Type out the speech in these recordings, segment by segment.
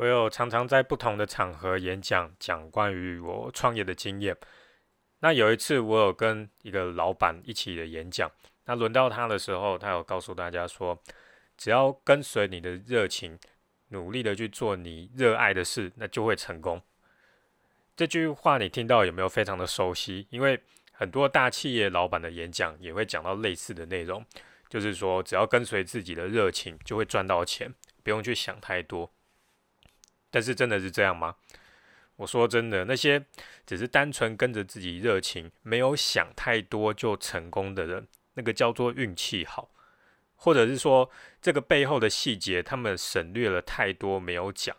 我有常常在不同的场合演讲，讲关于我创业的经验。那有一次，我有跟一个老板一起的演讲。那轮到他的时候，他有告诉大家说，只要跟随你的热情，努力的去做你热爱的事，那就会成功。这句话你听到有没有非常的熟悉？因为很多大企业老板的演讲也会讲到类似的内容，就是说，只要跟随自己的热情，就会赚到钱，不用去想太多。但是真的是这样吗？我说真的，那些只是单纯跟着自己热情，没有想太多就成功的人，那个叫做运气好，或者是说这个背后的细节他们省略了太多没有讲，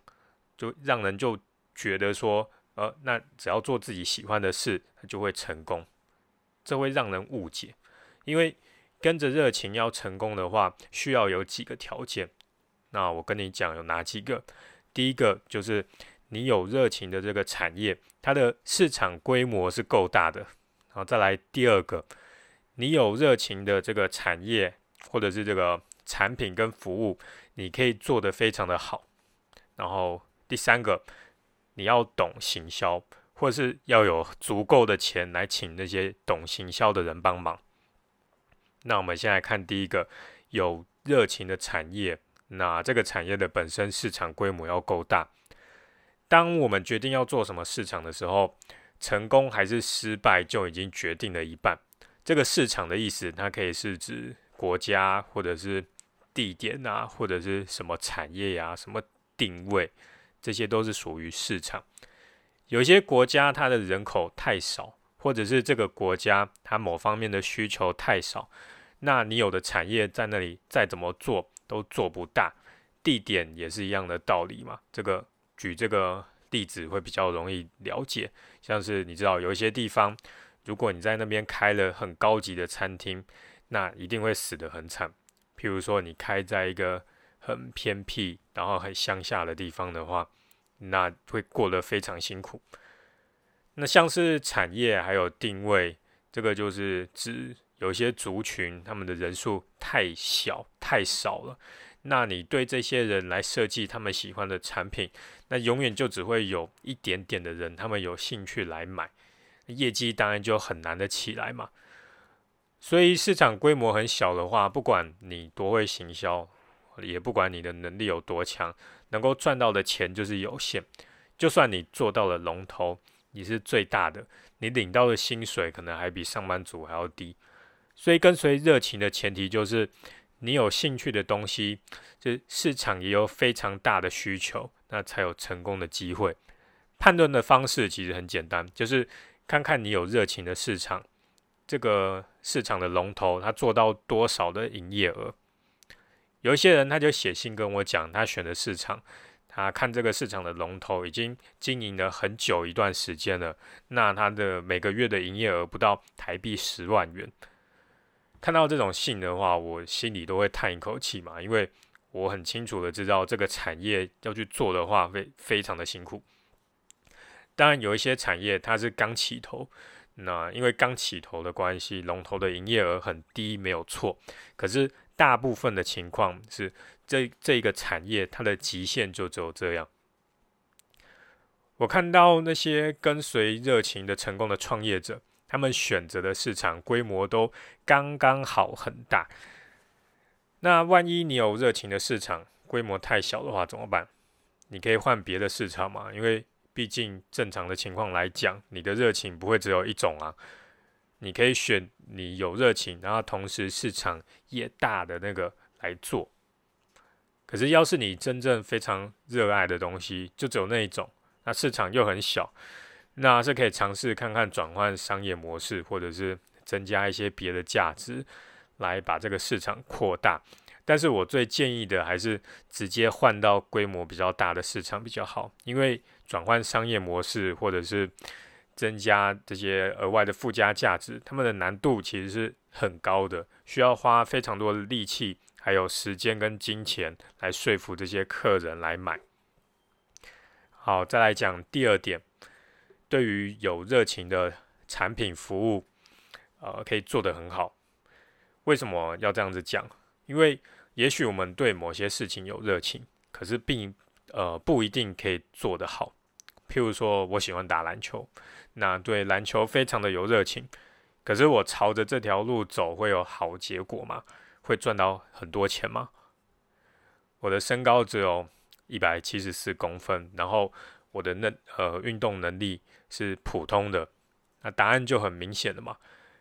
就让人就觉得说，呃，那只要做自己喜欢的事，就会成功，这会让人误解。因为跟着热情要成功的话，需要有几个条件。那我跟你讲有哪几个？第一个就是你有热情的这个产业，它的市场规模是够大的。然后再来第二个，你有热情的这个产业或者是这个产品跟服务，你可以做得非常的好。然后第三个，你要懂行销，或是要有足够的钱来请那些懂行销的人帮忙。那我们先来看第一个，有热情的产业。那这个产业的本身市场规模要够大。当我们决定要做什么市场的时候，成功还是失败就已经决定了一半。这个市场的意思，它可以是指国家，或者是地点啊，或者是什么产业呀、什么定位，这些都是属于市场。有些国家它的人口太少，或者是这个国家它某方面的需求太少，那你有的产业在那里再怎么做。都做不大，地点也是一样的道理嘛。这个举这个例子会比较容易了解，像是你知道有一些地方，如果你在那边开了很高级的餐厅，那一定会死得很惨。譬如说你开在一个很偏僻，然后很乡下的地方的话，那会过得非常辛苦。那像是产业还有定位，这个就是指。有些族群，他们的人数太小太少了，那你对这些人来设计他们喜欢的产品，那永远就只会有一点点的人，他们有兴趣来买，业绩当然就很难的起来嘛。所以市场规模很小的话，不管你多会行销，也不管你的能力有多强，能够赚到的钱就是有限。就算你做到了龙头，你是最大的，你领到的薪水可能还比上班族还要低。所以，跟随热情的前提就是，你有兴趣的东西，就市场也有非常大的需求，那才有成功的机会。判断的方式其实很简单，就是看看你有热情的市场，这个市场的龙头他做到多少的营业额。有一些人他就写信跟我讲，他选的市场，他看这个市场的龙头已经经营了很久一段时间了，那他的每个月的营业额不到台币十万元。看到这种信的话，我心里都会叹一口气嘛，因为我很清楚的知道这个产业要去做的话，非非常的辛苦。当然，有一些产业它是刚起头，那因为刚起头的关系，龙头的营业额很低，没有错。可是大部分的情况是，这这个产业它的极限就只有这样。我看到那些跟随热情的成功的创业者。他们选择的市场规模都刚刚好很大。那万一你有热情的市场规模太小的话怎么办？你可以换别的市场嘛，因为毕竟正常的情况来讲，你的热情不会只有一种啊。你可以选你有热情，然后同时市场也大的那个来做。可是要是你真正非常热爱的东西，就只有那一种，那市场又很小。那是可以尝试看看转换商业模式，或者是增加一些别的价值，来把这个市场扩大。但是我最建议的还是直接换到规模比较大的市场比较好，因为转换商业模式或者是增加这些额外的附加价值，他们的难度其实是很高的，需要花非常多的力气，还有时间跟金钱来说服这些客人来买。好，再来讲第二点。对于有热情的产品服务，呃，可以做得很好。为什么要这样子讲？因为也许我们对某些事情有热情，可是并呃不一定可以做得好。譬如说我喜欢打篮球，那对篮球非常的有热情，可是我朝着这条路走会有好结果吗？会赚到很多钱吗？我的身高只有一百七十四公分，然后我的那呃运动能力是普通的，那答案就很明显了嘛。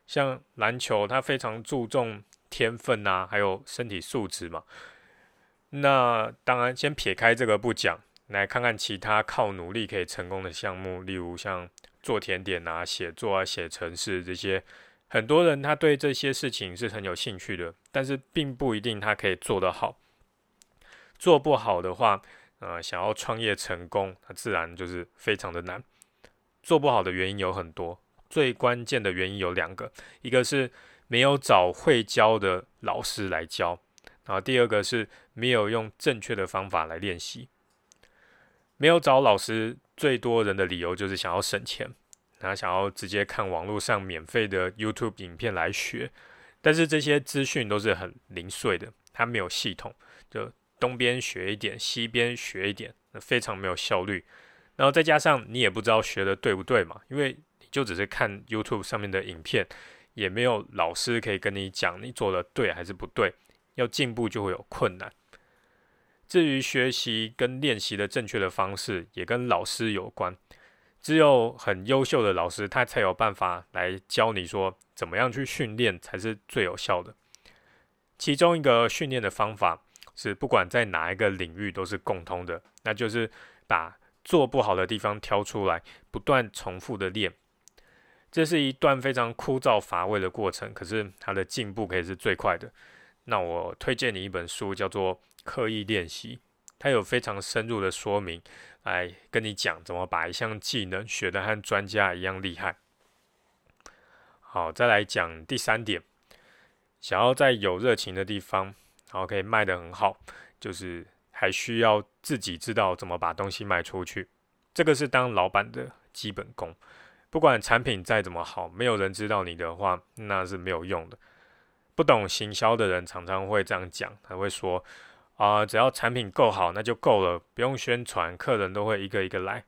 像篮球，它非常注重天分啊，还有身体素质嘛。那当然，先撇开这个不讲，来看看其他靠努力可以成功的项目，例如像做甜点啊、写作啊、写程式这些。很多人他对这些事情是很有兴趣的，但是并不一定他可以做得好。做不好的话，呃，想要创业成功，那自然就是非常的难。做不好的原因有很多，最关键的原因有两个，一个是没有找会教的老师来教，然后第二个是没有用正确的方法来练习。没有找老师，最多人的理由就是想要省钱，然后想要直接看网络上免费的 YouTube 影片来学，但是这些资讯都是很零碎的，它没有系统，就。东边学一点，西边学一点，那非常没有效率。然后再加上你也不知道学的对不对嘛，因为你就只是看 YouTube 上面的影片，也没有老师可以跟你讲你做的对还是不对。要进步就会有困难。至于学习跟练习的正确的方式，也跟老师有关。只有很优秀的老师，他才有办法来教你说怎么样去训练才是最有效的。其中一个训练的方法。是不管在哪一个领域都是共通的，那就是把做不好的地方挑出来，不断重复的练。这是一段非常枯燥乏味的过程，可是它的进步可以是最快的。那我推荐你一本书，叫做《刻意练习》，它有非常深入的说明，来跟你讲怎么把一项技能学得和专家一样厉害。好，再来讲第三点，想要在有热情的地方。然后可以卖得很好，就是还需要自己知道怎么把东西卖出去，这个是当老板的基本功。不管产品再怎么好，没有人知道你的话，那是没有用的。不懂行销的人常常会这样讲，他会说：啊，只要产品够好，那就够了，不用宣传，客人都会一个一个来。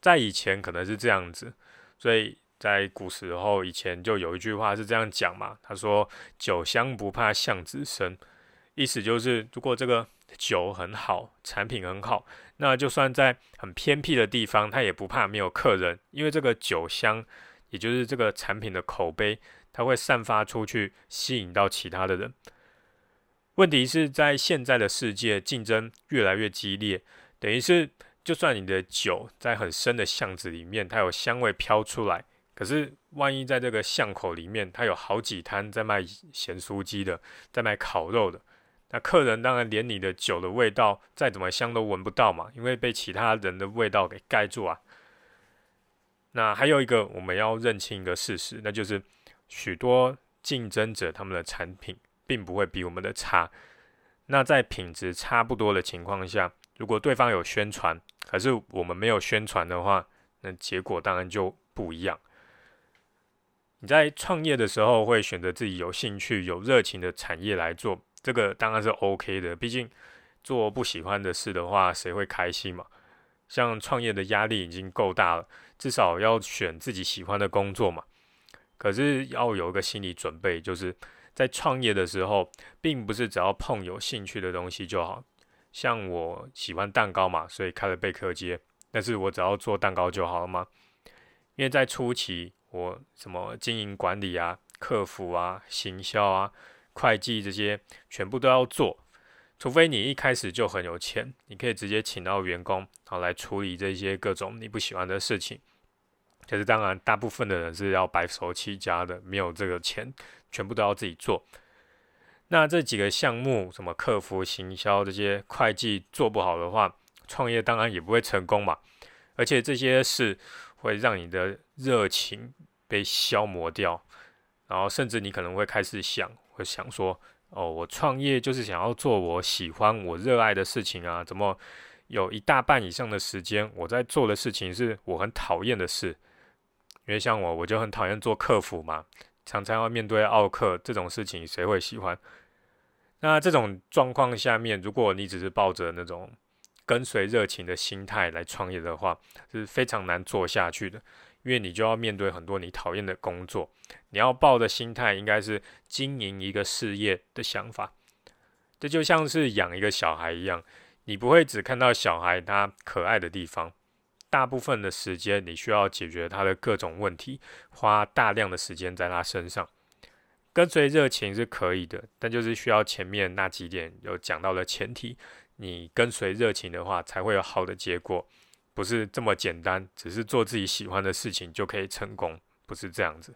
在以前可能是这样子，所以在古时候以前就有一句话是这样讲嘛，他说：酒香不怕巷子深。意思就是，如果这个酒很好，产品很好，那就算在很偏僻的地方，他也不怕没有客人，因为这个酒香，也就是这个产品的口碑，它会散发出去，吸引到其他的人。问题是在现在的世界，竞争越来越激烈，等于是，就算你的酒在很深的巷子里面，它有香味飘出来，可是万一在这个巷口里面，它有好几摊在卖咸酥鸡的，在卖烤肉的。那客人当然连你的酒的味道再怎么香都闻不到嘛，因为被其他人的味道给盖住啊。那还有一个我们要认清一个事实，那就是许多竞争者他们的产品并不会比我们的差。那在品质差不多的情况下，如果对方有宣传，可是我们没有宣传的话，那结果当然就不一样。你在创业的时候会选择自己有兴趣、有热情的产业来做。这个当然是 OK 的，毕竟做不喜欢的事的话，谁会开心嘛？像创业的压力已经够大了，至少要选自己喜欢的工作嘛。可是要有一个心理准备，就是在创业的时候，并不是只要碰有兴趣的东西就好。像我喜欢蛋糕嘛，所以开了贝壳街，但是我只要做蛋糕就好了吗？因为在初期，我什么经营管理啊、客服啊、行销啊。会计这些全部都要做，除非你一开始就很有钱，你可以直接请到员工，然后来处理这些各种你不喜欢的事情。可是当然，大部分的人是要白手起家的，没有这个钱，全部都要自己做。那这几个项目，什么客服、行销这些会计做不好的话，创业当然也不会成功嘛。而且这些事会让你的热情被消磨掉，然后甚至你可能会开始想。会想说，哦，我创业就是想要做我喜欢、我热爱的事情啊，怎么有一大半以上的时间我在做的事情是我很讨厌的事？因为像我，我就很讨厌做客服嘛，常常要面对奥客这种事情，谁会喜欢？那这种状况下面，如果你只是抱着那种跟随热情的心态来创业的话，是非常难做下去的，因为你就要面对很多你讨厌的工作。你要抱的心态应该是经营一个事业的想法。这就像是养一个小孩一样，你不会只看到小孩他可爱的地方，大部分的时间你需要解决他的各种问题，花大量的时间在他身上。跟随热情是可以的，但就是需要前面那几点有讲到的前提。你跟随热情的话，才会有好的结果，不是这么简单，只是做自己喜欢的事情就可以成功，不是这样子。